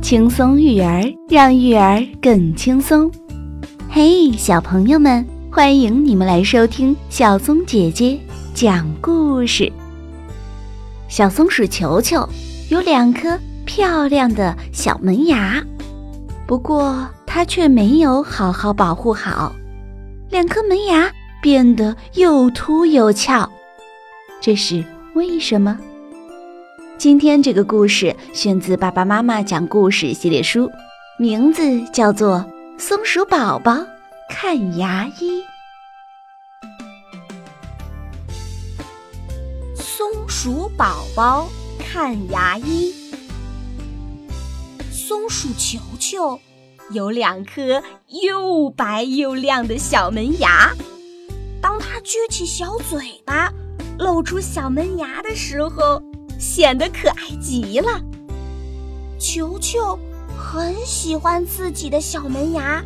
轻松育儿，让育儿更轻松。嘿，小朋友们，欢迎你们来收听小松姐姐讲故事。小松鼠球球有两颗漂亮的小门牙，不过它却没有好好保护好，两颗门牙变得又凸又翘，这是为什么？今天这个故事选自《爸爸妈妈讲故事》系列书，名字叫做《松鼠宝宝看牙医》。松鼠宝宝看牙医。松鼠球球有两颗又白又亮的小门牙，撅起小嘴巴，露出小门牙的时候。显得可爱极了。球球很喜欢自己的小门牙，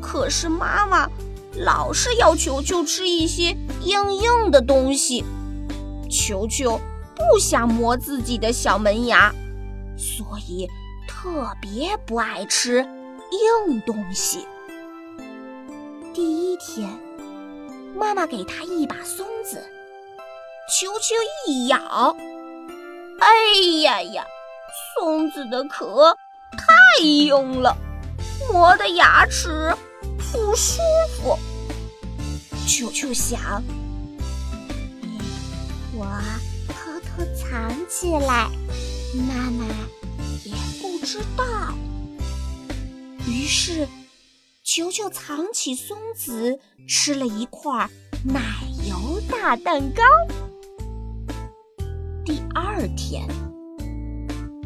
可是妈妈老是要球球吃一些硬硬的东西，球球不想磨自己的小门牙，所以特别不爱吃硬东西。第一天，妈妈给他一把松子。球球一咬，哎呀呀，松子的壳太硬了，磨的牙齿不舒服。球球想，我偷偷藏起来，妈妈也不知道。于是，球球藏起松子，吃了一块奶油大蛋糕。第二天，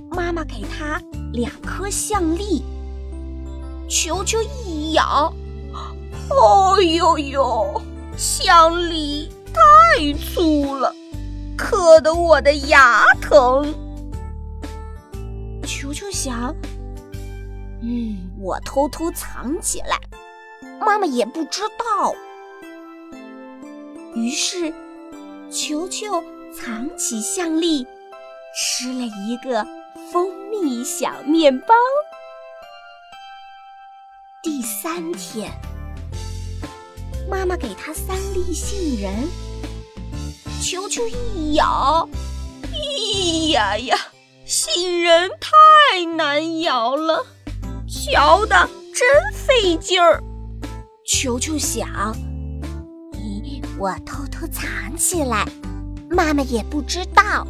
妈妈给他两颗橡粒，球球一咬，哦呦呦，橡粒太粗了，磕得我的牙疼。球球想，嗯，我偷偷藏起来，妈妈也不知道。于是，球球。藏起橡粒，吃了一个蜂蜜小面包。第三天，妈妈给他三粒杏仁，球球一咬，咦呀呀，杏仁太难咬了，嚼的真费劲儿。球球想，咦，我偷偷藏起来。妈妈也不知道，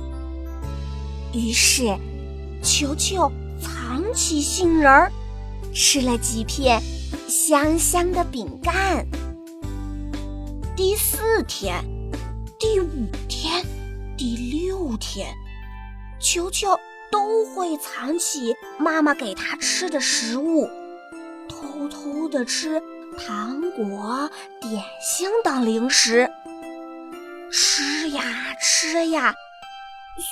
于是球球藏起杏仁儿，吃了几片香香的饼干。第四天、第五天、第六天，球球都会藏起妈妈给他吃的食物，偷偷的吃糖果、点心等零食。吃呀吃呀，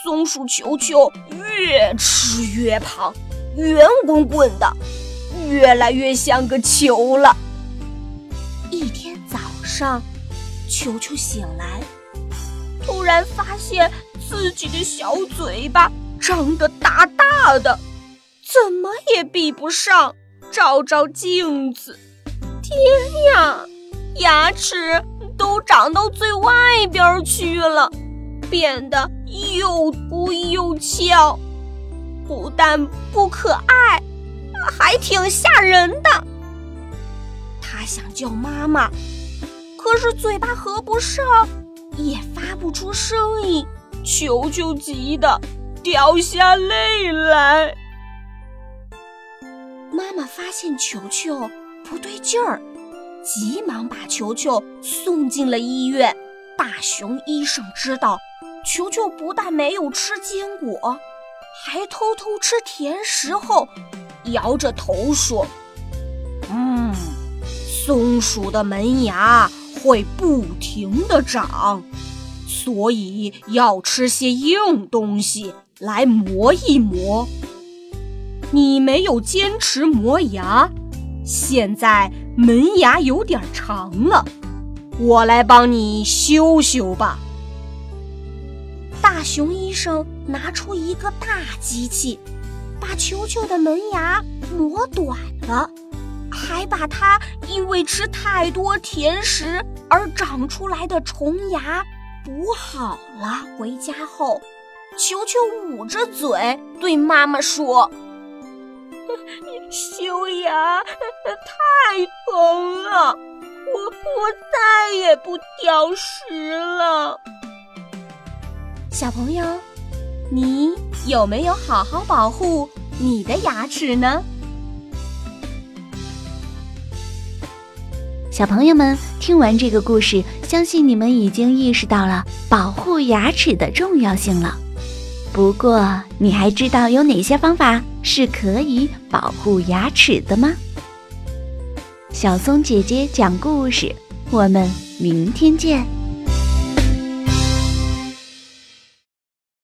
松鼠球球越吃越胖，圆滚滚的，越来越像个球了。一天早上，球球醒来，突然发现自己的小嘴巴张得大大的，怎么也闭不上。照照镜子，天呀，牙齿！都长到最外边去了，变得又凸又翘，不但不可爱，还挺吓人的。他想叫妈妈，可是嘴巴合不上，也发不出声音，球球急的掉下泪来。妈妈发现球球不对劲儿。急忙把球球送进了医院。大熊医生知道，球球不但没有吃坚果，还偷偷吃甜食后，摇着头说：“嗯，松鼠的门牙会不停地长，所以要吃些硬东西来磨一磨。你没有坚持磨牙。”现在门牙有点长了，我来帮你修修吧。大熊医生拿出一个大机器，把球球的门牙磨短了，还把它因为吃太多甜食而长出来的虫牙补好了。回家后，球球捂着嘴对妈妈说：“修牙太疼了，我我再也不挑食了。”小朋友，你有没有好好保护你的牙齿呢？小朋友们，听完这个故事，相信你们已经意识到了保护牙齿的重要性了。不过，你还知道有哪些方法是可以保护牙齿的吗？小松姐姐讲故事，我们明天见。